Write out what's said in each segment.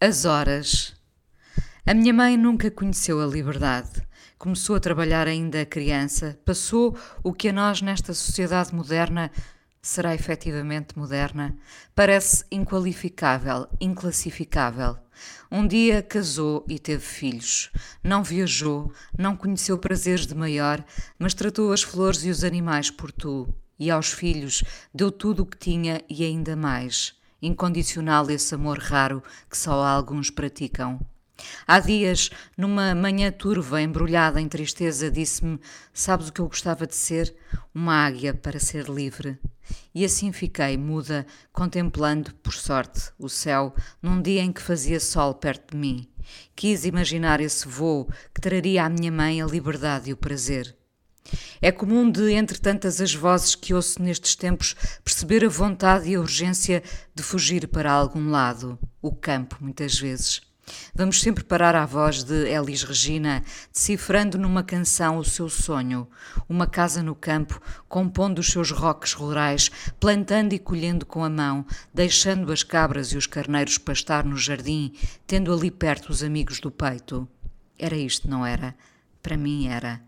As horas. A minha mãe nunca conheceu a liberdade. Começou a trabalhar ainda criança, passou o que a nós nesta sociedade moderna será efetivamente moderna, parece inqualificável, inclassificável. Um dia casou e teve filhos. Não viajou, não conheceu prazeres de maior, mas tratou as flores e os animais por tu. E aos filhos deu tudo o que tinha e ainda mais incondicional esse amor raro que só alguns praticam. Há dias, numa manhã turva, embrulhada em tristeza, disse-me: Sabes o que eu gostava de ser? Uma águia para ser livre. E assim fiquei, muda, contemplando, por sorte, o céu, num dia em que fazia sol perto de mim. Quis imaginar esse voo que traria à minha mãe a liberdade e o prazer. É comum de, entre tantas as vozes que ouço nestes tempos, perceber a vontade e a urgência de fugir para algum lado, o campo, muitas vezes. Vamos sempre parar à voz de Elis Regina, decifrando numa canção o seu sonho, uma casa no campo, compondo os seus roques rurais, plantando e colhendo com a mão, deixando as cabras e os carneiros pastar no jardim, tendo ali perto os amigos do peito. Era isto, não era? Para mim era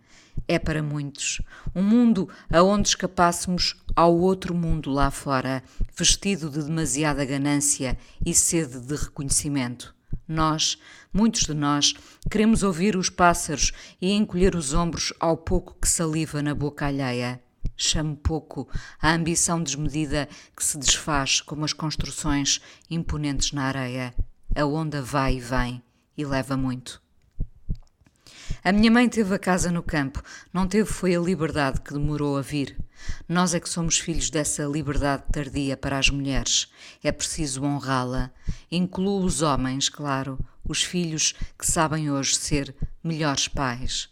é para muitos. Um mundo aonde escapássemos ao outro mundo lá fora, vestido de demasiada ganância e sede de reconhecimento. Nós, muitos de nós, queremos ouvir os pássaros e encolher os ombros ao pouco que saliva na boca alheia. Chame pouco a ambição desmedida que se desfaz como as construções imponentes na areia. A onda vai e vem e leva muito. A minha mãe teve a casa no campo, não teve foi a liberdade que demorou a vir. Nós é que somos filhos dessa liberdade tardia para as mulheres. É preciso honrá-la. Incluo os homens, claro, os filhos que sabem hoje ser melhores pais.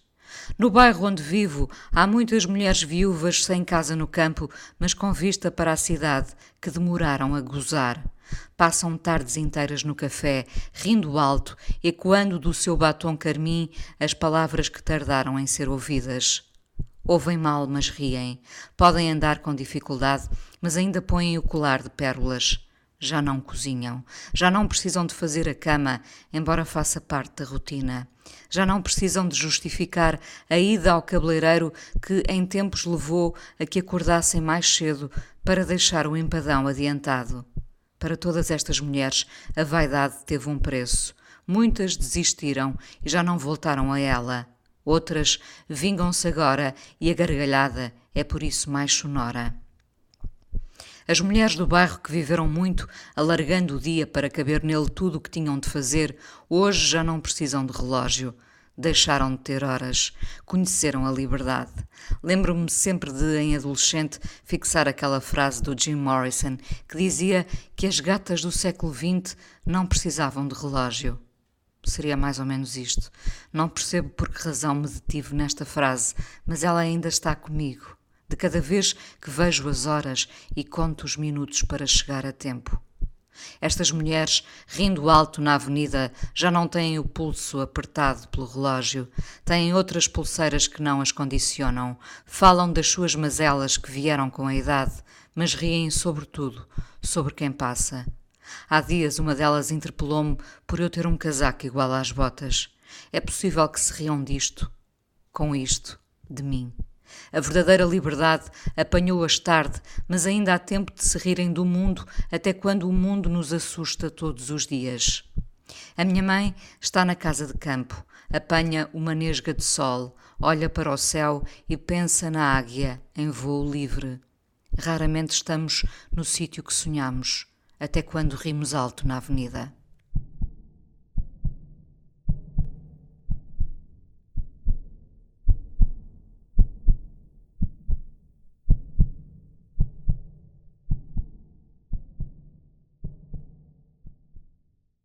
No bairro onde vivo, há muitas mulheres viúvas sem casa no campo, mas com vista para a cidade, que demoraram a gozar. Passam tardes inteiras no café, rindo alto, ecoando do seu batom carmim as palavras que tardaram em ser ouvidas. Ouvem mal, mas riem. Podem andar com dificuldade, mas ainda põem o colar de pérolas. Já não cozinham, já não precisam de fazer a cama, embora faça parte da rotina. Já não precisam de justificar a ida ao cabeleireiro que em tempos levou a que acordassem mais cedo para deixar o empadão adiantado. Para todas estas mulheres, a vaidade teve um preço. Muitas desistiram e já não voltaram a ela. Outras vingam-se agora e a gargalhada é por isso mais sonora. As mulheres do bairro que viveram muito, alargando o dia para caber nele tudo o que tinham de fazer, hoje já não precisam de relógio. Deixaram de ter horas, conheceram a liberdade. Lembro-me sempre de, em adolescente, fixar aquela frase do Jim Morrison que dizia que as gatas do século XX não precisavam de relógio. Seria mais ou menos isto. Não percebo por que razão me detive nesta frase, mas ela ainda está comigo de cada vez que vejo as horas e conto os minutos para chegar a tempo. Estas mulheres, rindo alto na avenida, já não têm o pulso apertado pelo relógio, têm outras pulseiras que não as condicionam, falam das suas mazelas que vieram com a idade, mas riem sobretudo sobre quem passa. Há dias uma delas interpelou-me por eu ter um casaco igual às botas. É possível que se riam disto, com isto, de mim. A verdadeira liberdade apanhou-as tarde, mas ainda há tempo de se rirem do mundo até quando o mundo nos assusta todos os dias. A minha mãe está na casa de campo, apanha uma nesga de sol, olha para o céu e pensa na águia em voo livre. Raramente estamos no sítio que sonhamos, até quando rimos alto na avenida.